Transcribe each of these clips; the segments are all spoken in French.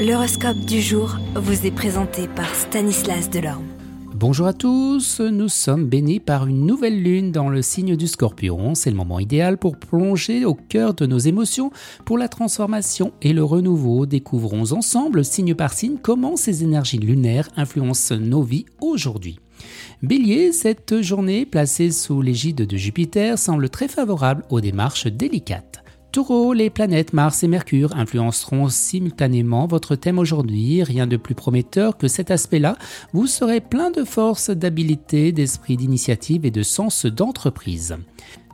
L'horoscope du jour vous est présenté par Stanislas Delorme. Bonjour à tous, nous sommes bénis par une nouvelle lune dans le signe du scorpion. C'est le moment idéal pour plonger au cœur de nos émotions pour la transformation et le renouveau. Découvrons ensemble, signe par signe, comment ces énergies lunaires influencent nos vies aujourd'hui. Bélier, cette journée placée sous l'égide de Jupiter semble très favorable aux démarches délicates. Taureau, les planètes Mars et Mercure influenceront simultanément votre thème aujourd'hui. Rien de plus prometteur que cet aspect-là. Vous serez plein de force, d'habileté, d'esprit d'initiative et de sens d'entreprise.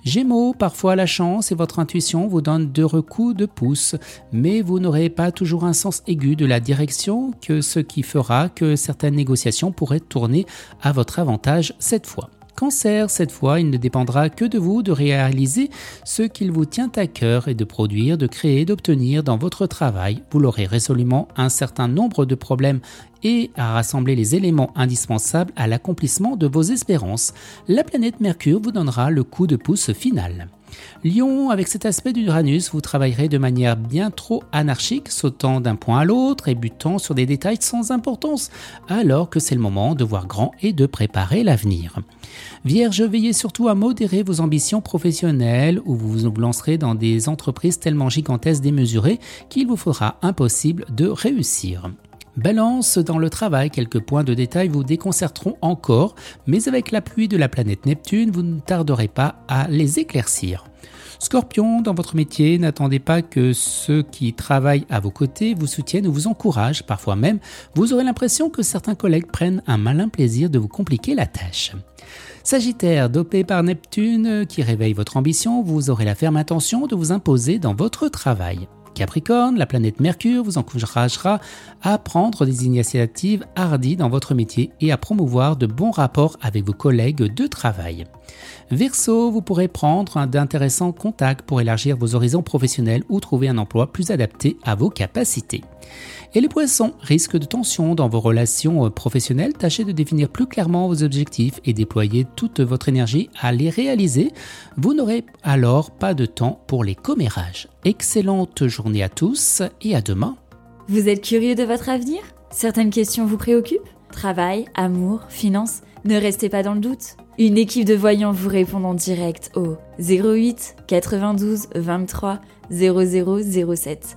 Gémeaux, parfois la chance et votre intuition vous donnent de recoups de pouce, mais vous n'aurez pas toujours un sens aigu de la direction, que ce qui fera que certaines négociations pourraient tourner à votre avantage cette fois. Cancer, cette fois, il ne dépendra que de vous de réaliser ce qu'il vous tient à cœur et de produire, de créer, d'obtenir dans votre travail. Vous l'aurez résolument un certain nombre de problèmes et à rassembler les éléments indispensables à l'accomplissement de vos espérances. La planète Mercure vous donnera le coup de pouce final. Lion, avec cet aspect d'Uranus, vous travaillerez de manière bien trop anarchique, sautant d'un point à l'autre et butant sur des détails sans importance, alors que c'est le moment de voir grand et de préparer l'avenir. Vierge, veillez surtout à modérer vos ambitions professionnelles ou vous vous lancerez dans des entreprises tellement gigantesques démesurées qu'il vous faudra impossible de réussir. Balance dans le travail, quelques points de détail vous déconcerteront encore, mais avec l'appui de la planète Neptune, vous ne tarderez pas à les éclaircir. Scorpion, dans votre métier, n'attendez pas que ceux qui travaillent à vos côtés vous soutiennent ou vous encouragent. Parfois même, vous aurez l'impression que certains collègues prennent un malin plaisir de vous compliquer la tâche. Sagittaire, dopé par Neptune, qui réveille votre ambition, vous aurez la ferme intention de vous imposer dans votre travail. Capricorne, la planète Mercure vous encouragera à prendre des initiatives hardies dans votre métier et à promouvoir de bons rapports avec vos collègues de travail. Verseau, vous pourrez prendre d'intéressants contacts pour élargir vos horizons professionnels ou trouver un emploi plus adapté à vos capacités. Et les poissons, risque de tension dans vos relations professionnelles, tâchez de définir plus clairement vos objectifs et déployer toute votre énergie à les réaliser. Vous n'aurez alors pas de temps pour les commérages. Excellente journée à tous et à demain. Vous êtes curieux de votre avenir? Certaines questions vous préoccupent? Travail, amour, finances? Ne restez pas dans le doute. Une équipe de voyants vous répond en direct au 08 92 23 0007.